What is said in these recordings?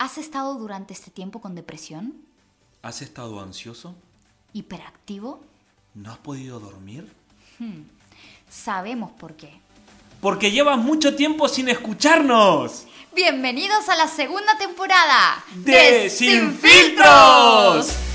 ¿Has estado durante este tiempo con depresión? ¿Has estado ansioso? ¿Hiperactivo? ¿No has podido dormir? Sabemos por qué. Porque llevas mucho tiempo sin escucharnos. Bienvenidos a la segunda temporada de Sin Filtros.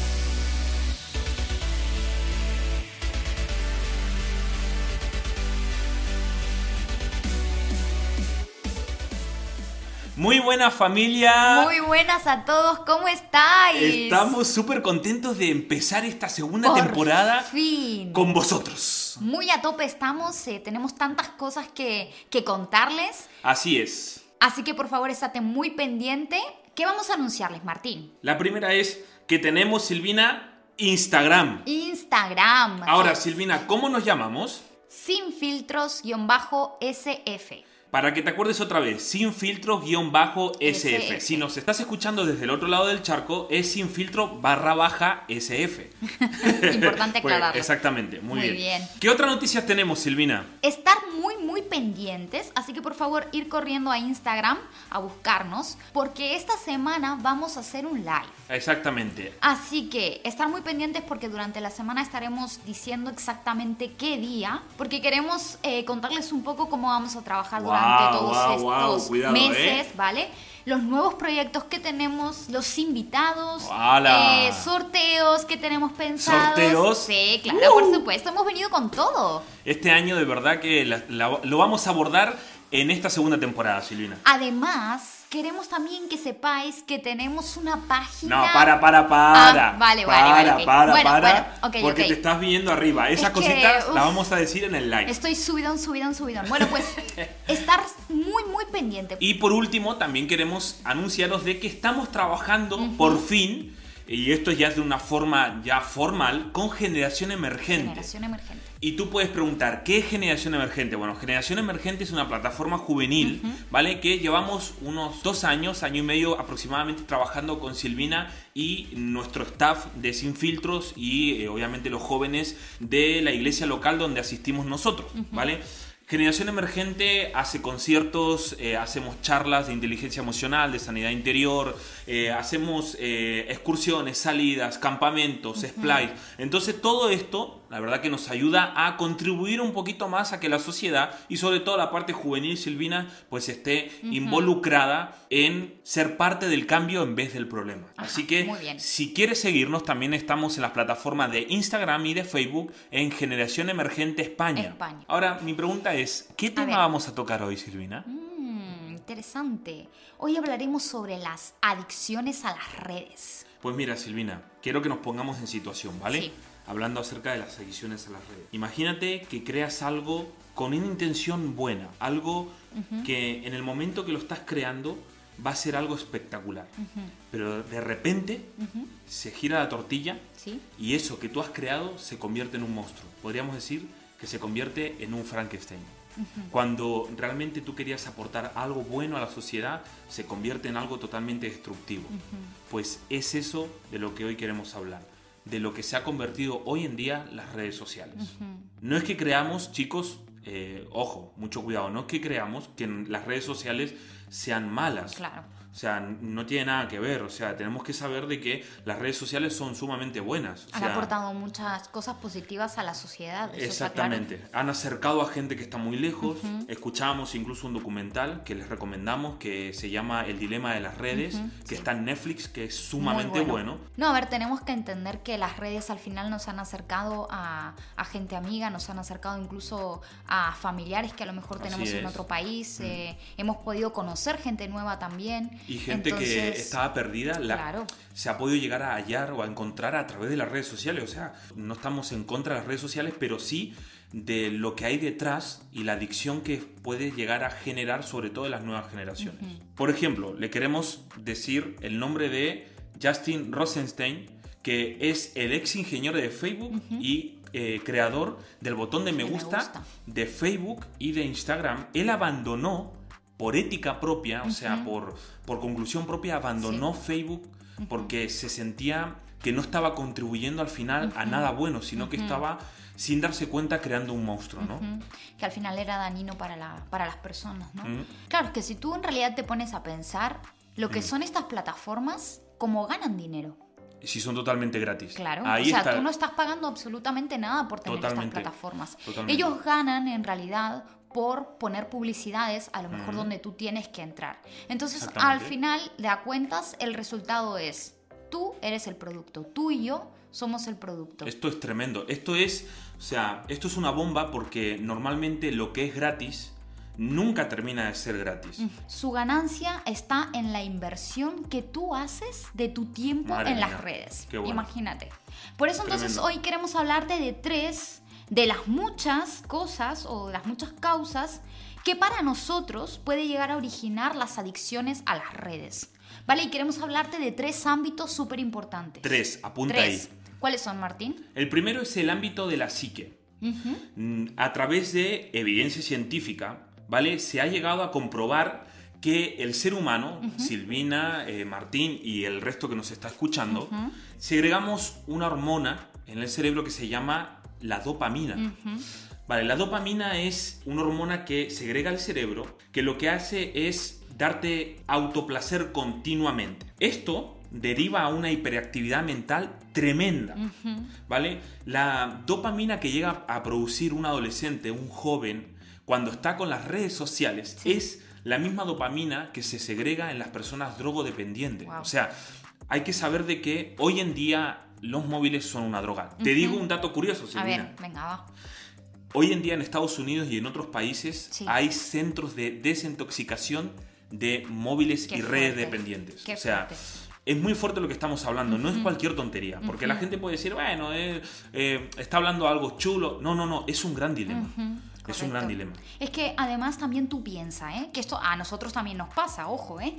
Muy buena familia. Muy buenas a todos, ¿cómo estáis? Estamos súper contentos de empezar esta segunda Por temporada fin. con vosotros. Muy a tope estamos, eh, tenemos tantas cosas que, que contarles. Así es. Así que por favor estate muy pendiente. ¿Qué vamos a anunciarles, Martín? La primera es que tenemos, Silvina, Instagram. Instagram. Ahora. Silvina, ¿cómo nos llamamos? Sin filtros-sf. Para que te acuerdes otra vez, sin filtros guion bajo SF. Si nos estás escuchando desde el otro lado del charco, es sin filtro barra baja SF. Importante Pues, aclararlo. exactamente, muy, Muy bien. bien. ¿Qué otras noticias tenemos, Silvina? Estar muy, muy pendientes, así que por favor ir corriendo a Instagram a buscarnos, porque esta semana vamos a hacer un live. Exactamente. Así que estar muy pendientes porque durante la semana estaremos diciendo exactamente qué día, porque queremos eh, contarles un poco cómo vamos a trabajar Guau, durante todos guau, guau, estos cuidado, meses, ¿eh? ¿vale? Los nuevos proyectos que tenemos, los invitados, eh, sorteos que tenemos pensados. ¿Sorteos? Sí, claro, por supuesto, hemos venido con todo. Este año de verdad que la- la- lo vamos a abordar en esta segunda temporada, Silvina. Además, queremos también que sepáis que tenemos una página. No, para, para, para. Ah, vale, vale, para, vale, para, Bueno, para. bueno, ok, porque te estás viendo arriba. Esas Es cositas las vamos a decir en el live. Estoy subidón, subidón, subidón. Bueno, pues estar muy, muy pendiente. Y por último, también queremos anunciaros de que estamos trabajando por fin, y esto ya es de una forma ya formal, con generación emergente. Generación emergente. Y tú puedes preguntar, ¿qué es Generación Emergente? Bueno, Generación Emergente es una plataforma juvenil, ¿vale? Que llevamos unos dos años, año y medio aproximadamente trabajando con Silvina y nuestro staff de Sin Filtros y eh, obviamente los jóvenes de la iglesia local donde asistimos nosotros, ¿vale? Generación Emergente hace conciertos, eh, hacemos charlas de inteligencia emocional, de sanidad interior, eh, hacemos eh, excursiones, salidas, campamentos, splice. Entonces todo esto, la verdad que nos ayuda a contribuir un poquito más a que la sociedad y sobre todo la parte juvenil silvina pues esté involucrada en ser parte del cambio en vez del problema. Ajá, Así que si quieres seguirnos también estamos en las plataformas de Instagram y de Facebook en Generación Emergente España. España. Ahora, mi pregunta es, ¿qué tema vamos a tocar hoy, Silvina? Mm, interesante. Hoy hablaremos sobre las adicciones a las redes. Pues mira, Silvina, quiero que nos pongamos en situación, ¿vale? Sí. Hablando acerca de las adicciones a las redes. Imagínate que creas algo con una intención buena, algo que en el momento que lo estás creando va a ser algo espectacular. Pero de repente se gira la tortilla ¿Sí? y eso que tú has creado se convierte en un monstruo. Podríamos decir que se convierte en un Frankenstein. Cuando realmente tú querías aportar algo bueno a la sociedad, se convierte en algo totalmente destructivo. Pues es eso de lo que hoy queremos hablar, de lo que se ha convertido hoy en día las redes sociales. No es que creamos, chicos, eh, ojo, mucho cuidado, no es que creamos que en las redes sociales sean malas. Claro. O sea, no tiene nada que ver. O sea, tenemos que saber de que las redes sociales son sumamente buenas. O Han sea, aportado muchas cosas positivas a la sociedad. claro. Exactamente. Han acercado a gente que está muy lejos. Escuchábamos incluso un documental que les recomendamos que se llama El dilema de las redes, que está en Netflix, que es sumamente bueno. No, a ver, tenemos que entender que las redes al final nos han acercado a, a gente amiga, nos han acercado incluso a familiares que a lo mejor tenemos en otro país. eh, hemos podido conocer gente nueva también. Y gente que Entonces, estaba perdida, la- claro. se ha podido llegar a hallar o a encontrar a través de las redes sociales. O sea, no estamos en contra de las redes sociales, pero sí de lo que hay detrás y la adicción que puede llegar a generar, sobre todo en las nuevas generaciones. Por ejemplo, le queremos decir el nombre de Justin Rosenstein, que es el ex ingeniero de Facebook y eh, creador del botón de me De me gusta, gusta. de Facebook y de Instagram. Él abandonó por ética propia, o sea, por, por conclusión propia, abandonó Facebook porque se sentía que no estaba contribuyendo al final a nada bueno, sino que estaba sin darse cuenta creando un monstruo, ¿no? Que al final era dañino para, la, para las personas, ¿no? Claro, es que si tú en realidad te pones a pensar, lo que son estas plataformas, cómo ganan dinero. Si son totalmente gratis. Claro, Ahí o sea, está. tú no estás pagando absolutamente nada por tener Totalmente, estas plataformas. totalmente. Ellos ganan en realidad por poner publicidades a lo mejor donde tú tienes que entrar. Entonces, al final, de a cuentas, el resultado es, tú eres el producto, tú y yo somos el producto. Esto es tremendo. Esto es, o sea, esto es una bomba porque normalmente lo que es gratis nunca termina de ser gratis. Su ganancia está en la inversión que tú haces de tu tiempo Madre en mía, las redes. qué bueno. Imagínate. Por eso entonces Tremendo. hoy queremos hablarte de tres de las muchas cosas o de las muchas causas que para nosotros puede llegar a originar las adicciones a las redes. ¿Vale? Y queremos hablarte de tres ámbitos súper importantes. Tres, apunta Tres. ahí. ¿Cuáles son, Martín? El primero es el ámbito de la psique. Mm, A través de evidencia científica, ¿vale? Se ha llegado a comprobar que el ser humano, Silvina, eh, Martín y el resto que nos está escuchando, segregamos una hormona en el cerebro que se llama la dopamina. Vale, la dopamina es una hormona que segrega el cerebro, que lo que hace es darte autoplacer continuamente. Esto deriva a una hiperactividad mental tremenda, ¿vale? La dopamina que llega a producir un adolescente, un joven, cuando está con las redes sociales, es la misma dopamina que se segrega en las personas drogodependientes. Wow. O sea, hay que saber de que hoy en día los móviles son una droga. Te digo un dato curioso, A Silvina. ver, venga, va. Hoy en día en Estados Unidos y en otros países Sí. hay centros de desintoxicación de móviles Qué y redes dependientes. qué o sea, fuerte. es muy fuerte lo que estamos hablando, no es cualquier tontería, porque la gente puede decir, bueno, eh, eh, está hablando algo chulo. No, no, no, es un gran dilema. Es un gran dilema. Es que además también tú piensas, ¿eh? Que esto a nosotros también nos pasa, ojo, ¿eh?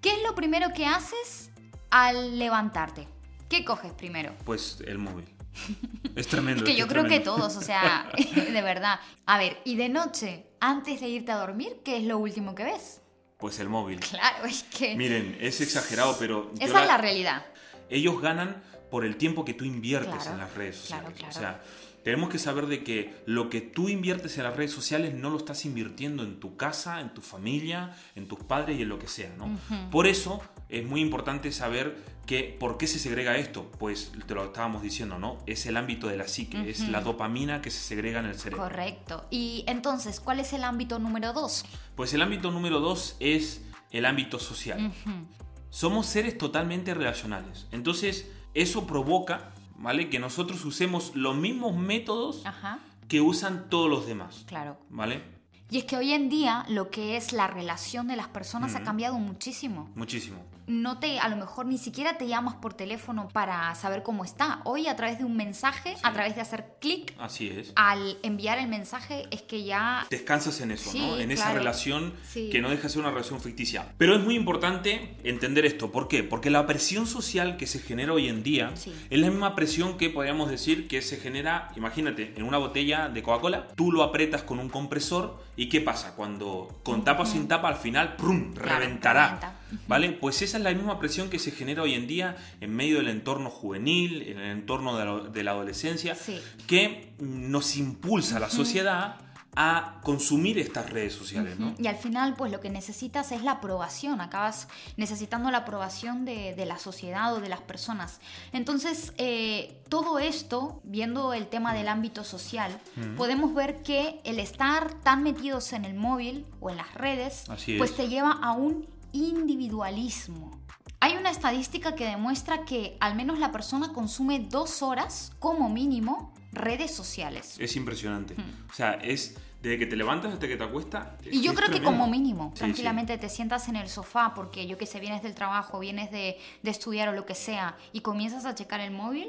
¿Qué es lo primero que haces al levantarte? ¿Qué coges primero? Pues el móvil. Es tremendo. Es que yo es creo que todos, o sea, de verdad. A ver, y de noche, antes de irte a dormir, ¿qué es lo último que ves? Pues el móvil. Claro, es que Miren, es exagerado, pero... esa es la realidad. ellos ganan por el tiempo que tú inviertes Claro, en las redes claro, sociales. claro. O sea, tenemos que saber de que lo que tú inviertes en las redes sociales no lo estás invirtiendo en tu casa, en tu familia, en tus padres y en lo que sea, ¿no? Por eso es muy importante saber que por qué se segrega esto. Pues te lo estábamos diciendo, ¿no? Es el ámbito de la psique, es la dopamina que se segrega en el cerebro. Correcto. Y entonces, ¿cuál es el ámbito número dos? Pues el ámbito número dos es el ámbito social. Somos seres totalmente relacionales. Entonces, eso provoca, ¿vale? Que nosotros usemos los mismos métodos Ajá, que usan todos los demás, claro. ¿vale? Y es que hoy en día lo que es la relación de las personas ha cambiado muchísimo. Muchísimo. no te, a lo mejor ni siquiera te llamas por teléfono para saber cómo está. Hoy a través de un mensaje, a través de hacer clic, Así es. al enviar el mensaje es que ya... Descansas en eso, Sí, ¿no? En esa relación Sí. que no deja de ser una relación ficticia. Pero es muy importante entender esto. ¿Por qué? Porque la presión social que se genera hoy en día es la misma presión que podríamos decir que se genera, imagínate, en una botella de Coca-Cola, tú lo apretas con un compresor y ¿qué pasa? Cuando con tapa o sin tapa al final, ¡prum! Claro, reventará. ¿Vale? Pues esa es la misma presión que se genera hoy en día en medio del entorno juvenil, en el entorno de la, de la adolescencia, Sí. que nos impulsa a la sociedad a consumir estas redes sociales, ¿no? Y al final, pues lo que necesitas es la aprobación, acabas necesitando la aprobación de, de la sociedad o de las personas. Entonces, eh, todo esto, viendo el tema del ámbito social, podemos ver que el estar tan metidos en el móvil o en las redes, Así pues es. te lleva a un individualismo. Hay una estadística que demuestra que al menos la persona consume dos horas como mínimo redes sociales. Es impresionante. O sea, es desde que te levantas hasta que te acuestas. es- Y yo creo que tremendo. como mínimo, Sí, tranquilamente te sientas en el sofá porque yo que sé, vienes del trabajo, vienes de, de estudiar o lo que sea y comienzas a checar el móvil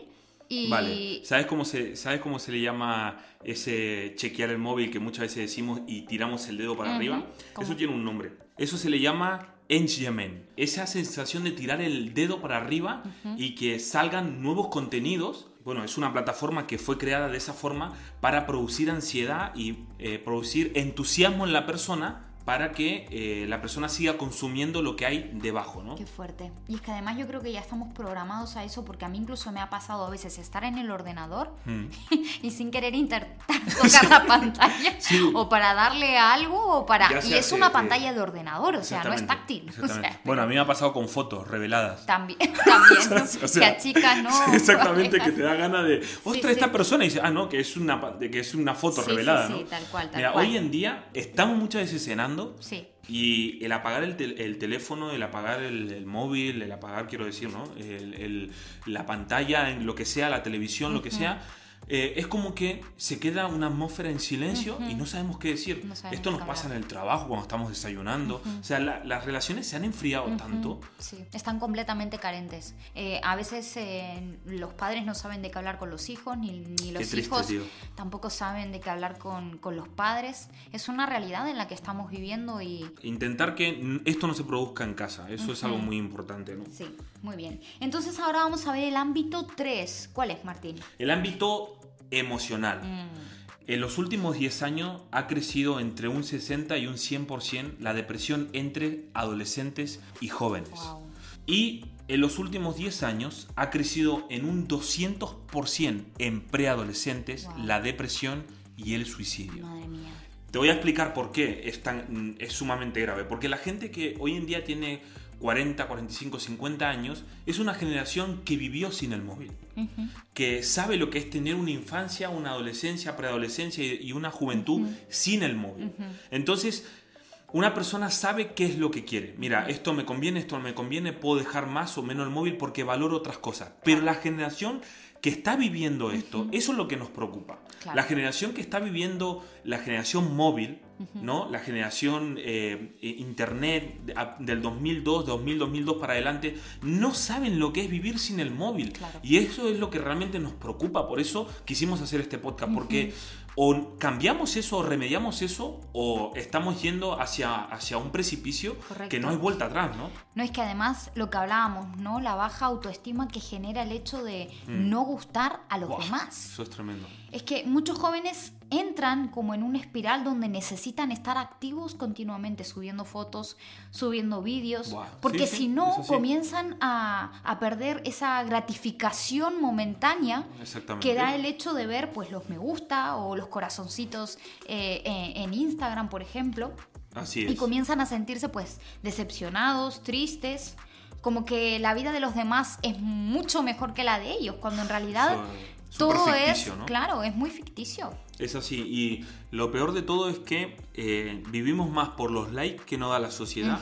y... sí. Vale. ¿Sabes cómo, se, ¿Sabes cómo se le llama ese chequear el móvil que muchas veces decimos y tiramos el dedo para Ujú. arriba? ¿Cómo? Eso tiene un nombre. Eso se le llama engagement. Esa sensación de tirar el dedo para arriba y que salgan nuevos contenidos. Bueno, es una plataforma que fue creada de esa forma para producir ansiedad y eh, producir entusiasmo en la persona para que eh, la persona siga consumiendo lo que hay debajo, ¿no? Qué fuerte. Y es que además yo creo que ya estamos programados a eso porque a mí incluso me ha pasado a veces estar en el ordenador Mm. y sin querer intentar tocar la pantalla Sí. o para darle a algo o para... Ya Y es una eh, pantalla de ordenador, o sea, no es táctil. O sea, Bueno, a mí me ha pasado con fotos reveladas. también, también, ¿no? O sea, que a chicas, ¿no? Exactamente, que te da ganas de. Ostras, sí. esta persona y dice, ah, no, que es una, que es una foto Sí, revelada, sí, ¿no? sí, tal cual, tal Mira, cual. hoy en día estamos muchas veces cenando Sí. y el apagar el, tel- el teléfono, el apagar el, el móvil, el apagar, quiero decir, ¿no? El- la pantalla, en lo que sea, la televisión, lo que sea. Eh, es como que se queda una atmósfera en silencio y no sabemos qué decir. No sabemos Esto nos pasa en el trabajo, cuando estamos desayunando. O sea, la- las relaciones se han enfriado tanto. Sí, están completamente carentes. Eh, a veces eh, los padres no saben de qué hablar con los hijos, ni, ni los triste, hijos tío. tampoco saben de qué hablar con, con los padres. Es una realidad en la que estamos viviendo y Intentar que esto no se produzca en casa, eso es algo muy importante, ¿no? sí, muy bien. Entonces ahora vamos a ver el ámbito 3. ¿Cuál es, Martín? El ámbito emocional. Mm, En los últimos 10 años ha crecido entre un 60 y un 100% la depresión entre adolescentes y jóvenes. Wow. Y en los últimos 10 años ha crecido en un 200% en preadolescentes Wow. la depresión y el suicidio. Madre mía. Te voy a explicar por qué es, tan, es sumamente grave. Porque la gente que hoy en día tiene 40, 45, 50 años es una generación que vivió sin el móvil. Que sabe lo que es tener una infancia, una adolescencia, preadolescencia y una juventud sin el móvil. Entonces, una persona sabe qué es lo que quiere. Mira, esto me conviene, esto no me conviene, puedo dejar más o menos el móvil porque valoro otras cosas. Pero la generación que está viviendo esto, eso es lo que nos preocupa. Claro. La generación que está viviendo la generación móvil, ¿no? La generación eh, internet del 2002, 2000, 2002 para adelante, no saben lo que es vivir sin el móvil. Claro. Y eso es lo que realmente nos preocupa. Por eso quisimos hacer este podcast, porque o cambiamos eso, o remediamos eso, o estamos yendo hacia, hacia un precipicio Correcto. que no hay vuelta atrás, ¿no? No es que además lo que hablábamos, ¿no? La baja autoestima que genera el hecho de no gustar a los Mm. Demás. Eso es tremendo. Es que muchos jóvenes entran como en una espiral donde necesitan estar activos continuamente, subiendo fotos, subiendo vídeos, porque sí, sí, si no sí. comienzan a, a perder esa gratificación momentánea que da el hecho de ver pues los me gusta o los corazoncitos eh, en, en Instagram, por ejemplo, Así y es. comienzan a sentirse pues decepcionados, tristes, como que la vida de los demás es mucho mejor que la de ellos, cuando en realidad todo súper es, ficticio, ¿no? claro, es muy ficticio. Es así. Y lo peor de todo es que eh, vivimos más por los likes que nos da la sociedad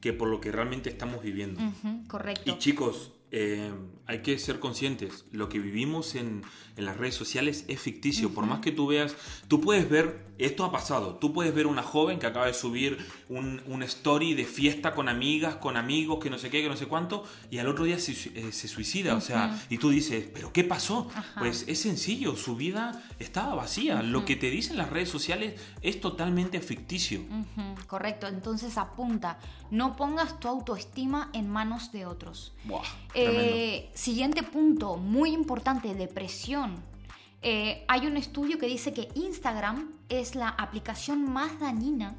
que por lo que realmente estamos viviendo. Correcto. Y chicos, eh, hay que ser conscientes, lo que vivimos en, en las redes sociales es ficticio, por más que tú veas, tú puedes ver, esto ha pasado, tú puedes ver una joven que acaba de subir un, un story de fiesta con amigas, con amigos, que no sé qué, que no sé cuánto, y al otro día se, eh, se suicida, o sea, y tú dices, ¿pero qué pasó? Ajá. Pues es sencillo, su vida estaba vacía, lo que te dicen las redes sociales es totalmente ficticio. Correcto, entonces apunta, no pongas tu autoestima en manos de otros. Buah, Eh, siguiente punto, muy importante, depresión. Eh, hay un estudio que dice que Instagram es la aplicación más dañina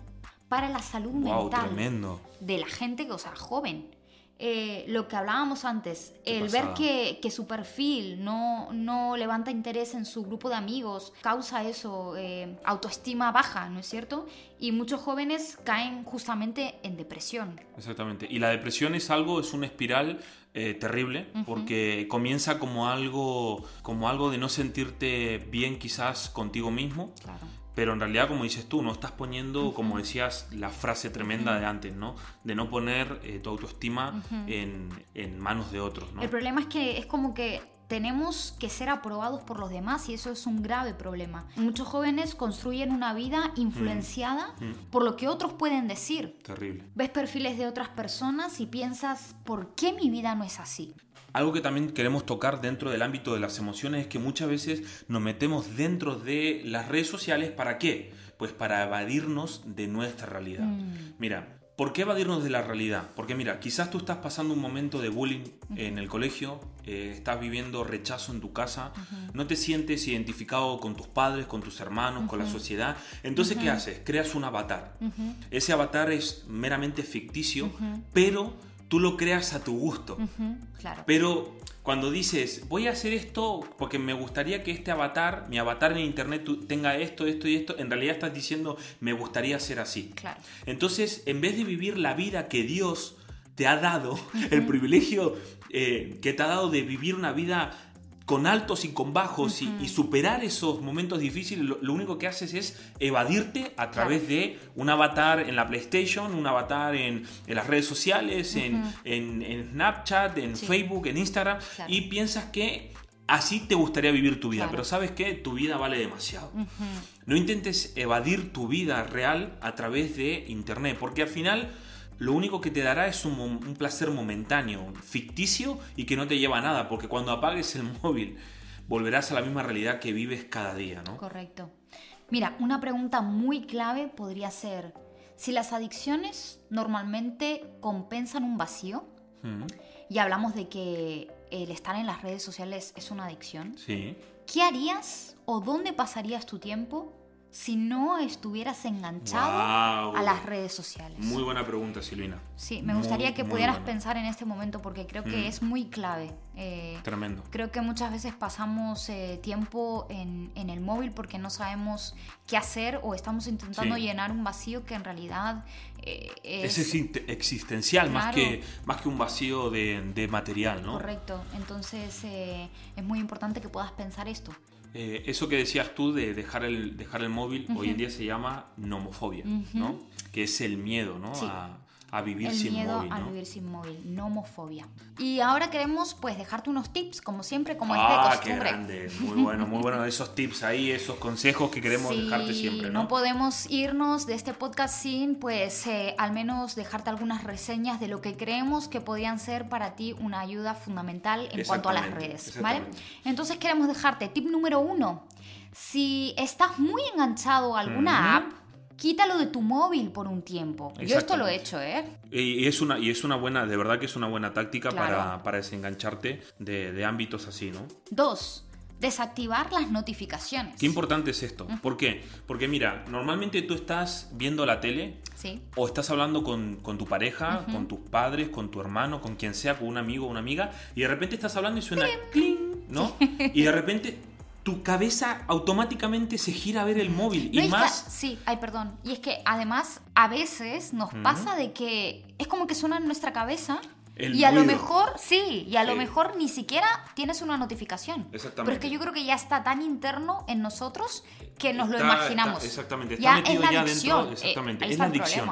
para la salud Wow, mental tremendo. de la gente, o sea, joven. Eh, lo que hablábamos antes, Qué el pasada. ver que, que su perfil no, no levanta interés en su grupo de amigos, causa eso, eh, autoestima baja, ¿no es cierto? Y muchos jóvenes caen justamente en depresión. Exactamente. Y la depresión es algo, es una espiral eh, terrible, porque comienza como algo, como algo de no sentirte bien quizás contigo mismo, Claro. pero en realidad, como dices tú, no estás poniendo, como decías, la frase tremenda de antes, ¿no? De no poner eh, tu autoestima en, en manos de otros, ¿no? El problema es que es como que tenemos que ser aprobados por los demás y eso es un grave problema. Muchos jóvenes construyen una vida influenciada por lo que otros pueden decir. Terrible. Ves perfiles de otras personas y piensas, ¿por qué mi vida no es así? Algo que también queremos tocar dentro del ámbito de las emociones es que muchas veces nos metemos dentro de las redes sociales ¿para qué? Pues para evadirnos de nuestra realidad. Mira, ¿Por qué evadirnos de la realidad? Porque mira, quizás tú estás pasando un momento de bullying en el colegio, eh, estás viviendo rechazo en tu casa, no te sientes identificado con tus padres, con tus hermanos, con la sociedad. Entonces, ¿qué haces? Creas un avatar. Ese avatar es meramente ficticio, pero tú lo creas a tu gusto. Claro. Pero cuando dices, voy a hacer esto porque me gustaría que este avatar, mi avatar en internet tenga esto, esto y esto, en realidad estás diciendo, me gustaría ser así. Claro. Entonces, en vez de vivir la vida que Dios te ha dado, el privilegio eh, que te ha dado de vivir una vida con altos y con bajos y, superar esos momentos difíciles, lo, único que haces es evadirte a través de un avatar en la PlayStation, un avatar en, las redes sociales, en, Snapchat, en Facebook, en Instagram, y piensas que así te gustaría vivir tu vida, pero sabes que tu vida vale demasiado. No intentes evadir tu vida real a través de Internet, porque al final lo único que te dará es un, placer momentáneo, ficticio y que no te lleva a nada, porque cuando apagues el móvil volverás a la misma realidad que vives cada día, ¿no? Correcto. Mira, una pregunta muy clave podría ser, si las adicciones normalmente compensan un vacío, y hablamos de que el estar en las redes sociales es una adicción, sí. ¿qué harías o dónde pasarías tu tiempo si no estuvieras enganchado a las redes sociales? Muy buena pregunta, Silvina. Sí, me gustaría que pudieras pensar en este momento porque creo que mm. es muy clave. Eh, Tremendo. Creo que muchas veces pasamos eh, tiempo en, el móvil porque no sabemos qué hacer o estamos intentando llenar un vacío que en realidad eh, es... es... existencial más, que, más que un vacío de, material, ¿no? Correcto. Entonces es muy importante que puedas pensar esto. Eh, eso que decías tú de dejar el, dejar el móvil, hoy en día se llama nomofobia, ¿no? Que es el miedo, ¿no? A, a vivir sin móvil. A vivir sin móvil, nomofobia. Y ahora queremos pues dejarte unos tips, como siempre, como es de ah, costumbre. qué grande! Muy bueno, muy bueno esos tips ahí, esos consejos que queremos dejarte siempre, ¿no? No podemos irnos de este podcast sin pues eh, al menos dejarte algunas reseñas de lo que creemos que podían ser para ti una ayuda fundamental en cuanto a las redes, ¿vale? Entonces queremos dejarte tip número uno. Si estás muy enganchado a alguna app, quítalo de tu móvil por un tiempo. Yo esto lo he hecho, ¿eh? Y es una, y es una buena, de verdad que es una buena táctica para, para, desengancharte de, de ámbitos así, ¿no? Dos, desactivar las notificaciones. Qué importante es esto. ¿Por qué? Porque mira, normalmente tú estás viendo la tele sí. o estás hablando con, con tu pareja, con tus padres, con tu hermano, con quien sea, con un amigo o una amiga, y de repente estás hablando y suena cling, ¿no? Y de repente tu cabeza automáticamente se gira a ver el móvil. y más. sí, ay, perdón. Y es que además, a veces nos pasa de que es como que suena en nuestra cabeza y a lo mejor, sí, y a lo mejor ni siquiera tienes una notificación. Exactamente. Pero es que yo creo que ya está tan interno en nosotros que nos lo imaginamos. exactamente, está metido ya dentro. Exactamente, eh, es la adicción.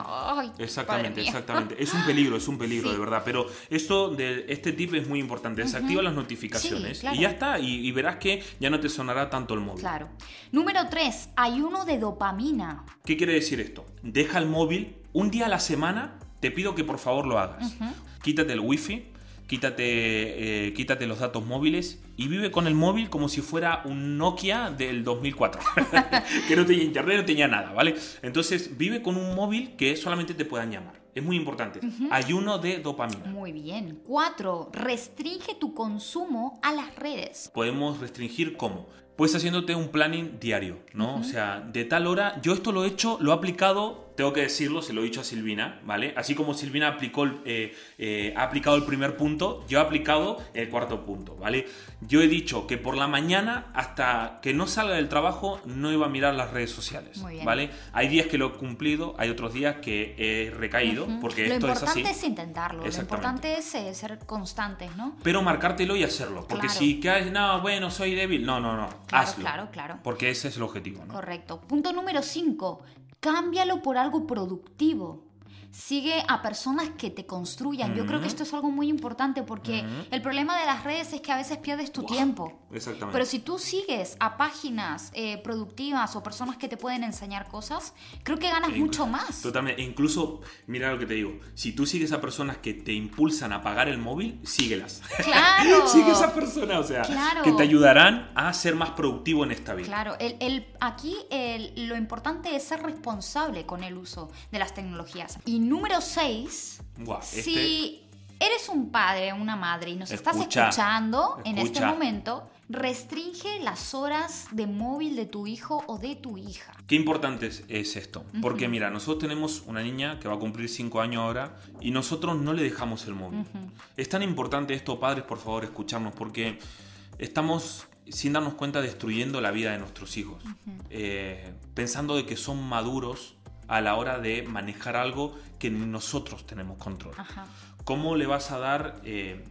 exactamente, exactamente. Es un peligro, es un peligro, de verdad. Pero esto de este tip es muy importante. Desactiva las notificaciones y ya está. Y, y, verás que ya no te sonará tanto el móvil. Claro. Número 3, ayuno de dopamina. ¿Qué quiere decir esto? Deja el móvil un día a la semana te pido que por favor lo hagas. Quítate el wifi, quítate, eh, quítate los datos móviles y vive con el móvil como si fuera un Nokia del 2004, que no tenía internet, no tenía nada, ¿vale? Entonces vive con un móvil que solamente te puedan llamar. Es muy importante. Ayuno de dopamina. Muy bien. Cuatro, restringe tu consumo a las redes. Podemos restringir cómo pues haciéndote un planning diario, ¿no? O sea, de tal hora, yo esto lo he hecho, lo he aplicado tengo que decirlo, se lo he dicho a Silvina, ¿vale? Así como Silvina aplicó, eh, eh, ha aplicado el primer punto, yo he aplicado el cuarto punto, ¿vale? Yo he dicho que por la mañana, hasta que no salga del trabajo, no iba a mirar las redes sociales, ¿vale? Hay días que lo he cumplido, hay otros días que he recaído, porque esto es así. Lo importante es intentarlo, lo importante es eh, ser constantes, ¿no? Pero marcártelo y hacerlo, porque si caes, no, bueno, soy débil, no, no, no, claro, hazlo. Claro, claro. Porque ese es el objetivo, ¿no? Correcto. Punto número 5 cámbialo por algo productivo. Sigue a personas que te construyan. Yo creo que esto es algo muy importante porque el problema de las redes es que a veces pierdes tu tiempo. Exactamente. Pero si tú sigues a páginas eh, productivas o personas que te pueden enseñar cosas, creo que ganas mucho más. Totalmente. incluso, mira lo que te digo, si tú sigues a personas que te impulsan a pagar el móvil, síguelas. Claro. Sigue a esas personas, o sea, que te ayudarán a ser más productivo en esta vida. Claro. El, aquí lo importante es ser responsable con el uso de las tecnologías. Y Y número 6, Buah, este- si eres un padre o una madre y nos estás Escucha, escuchando en este momento, restringe las horas de móvil de tu hijo o de tu hija. Qué importante es, es esto. Porque mira, nosotros tenemos una niña que va a cumplir 5 años ahora y nosotros no le dejamos el móvil. Es tan importante esto, padres, por favor, escucharnos, porque estamos, sin darnos cuenta, destruyendo la vida de nuestros hijos. Eh, pensando de que son maduros a la hora de manejar algo que nosotros tenemos control. Ajá. ¿Cómo le vas a dar, eh,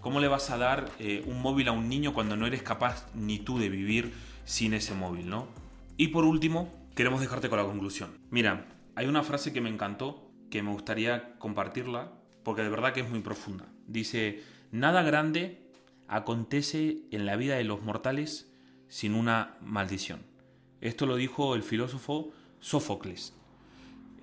cómo le vas a dar eh, un móvil a un niño cuando no eres capaz ni tú de vivir sin ese móvil, ¿no? Y por último, queremos dejarte con la conclusión. Mira, hay una frase que me encantó, que me gustaría compartirla, porque de verdad que es muy profunda. Dice, nada grande acontece en la vida de los mortales sin una maldición. Esto lo dijo el filósofo Sófocles.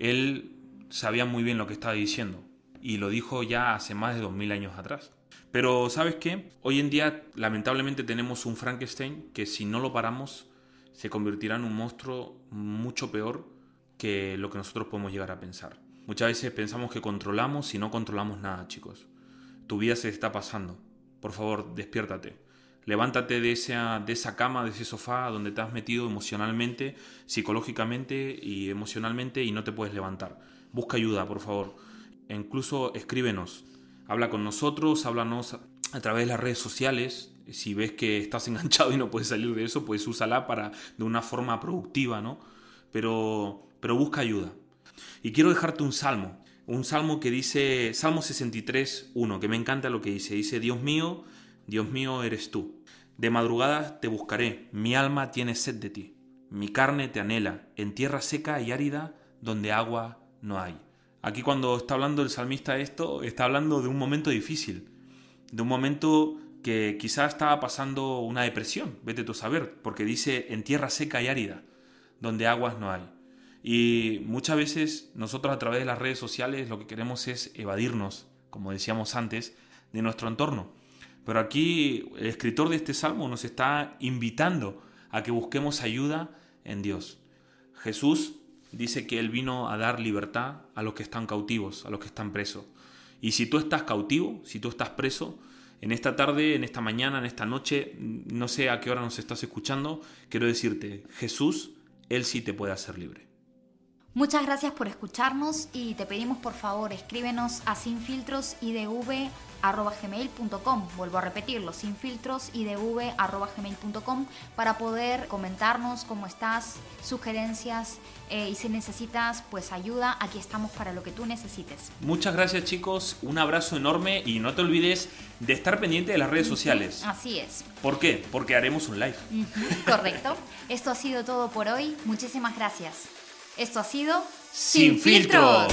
Él sabía muy bien lo que estaba diciendo y lo dijo ya hace más de 2000 años atrás. Pero ¿sabes qué? Hoy en día lamentablemente tenemos un Frankenstein que si no lo paramos se convertirá en un monstruo mucho peor que lo que nosotros podemos llegar a pensar. Muchas veces pensamos que controlamos y no controlamos nada, chicos. Tu vida se está pasando. Por favor, despiértate. Levántate de esa, de esa cama, de ese sofá donde te has metido emocionalmente, psicológicamente y emocionalmente y no te puedes levantar. Busca ayuda, por favor. E incluso escríbenos. Habla con nosotros, háblanos a través de las redes sociales. Si ves que estás enganchado y no puedes salir de eso, pues úsala para de una forma productiva, ¿no? Pero, pero busca ayuda. Y quiero dejarte un salmo, un salmo que dice, Salmo 63, 1, que me encanta lo que dice. Dice, Dios mío, Dios mío eres tú. De madrugada te buscaré, mi alma tiene sed de ti. Mi carne te anhela, en tierra seca y árida, donde agua no hay. Aquí cuando está hablando el salmista esto, está hablando de un momento difícil, de un momento que quizás estaba pasando una depresión, vete tú a saber, porque dice en tierra seca y árida, donde aguas no hay. Y muchas veces nosotros a través de las redes sociales lo que queremos es evadirnos, como decíamos antes, de nuestro entorno. Pero aquí el escritor de este salmo nos está invitando a que busquemos ayuda en Dios. Jesús dice que Él vino a dar libertad a los que están cautivos, a los que están presos. Y si tú estás cautivo, si tú estás preso, en esta tarde, en esta mañana, en esta noche, no sé a qué hora nos estás escuchando, quiero decirte, Jesús, Él sí te puede hacer libre. Muchas gracias por escucharnos y te pedimos por favor escríbenos a sinfiltrosidv.gmail.com Vuelvo a repetirlo, sinfiltrosidv.gmail.com para poder comentarnos cómo estás, sugerencias eh, y si necesitas pues ayuda, aquí estamos para lo que tú necesites. Muchas gracias chicos, un abrazo enorme y no te olvides de estar pendiente de las redes sociales. Así es. ¿Por qué? Porque haremos un live. Correcto. Esto ha sido todo por hoy. Muchísimas gracias. Esto ha sido Sin filtros.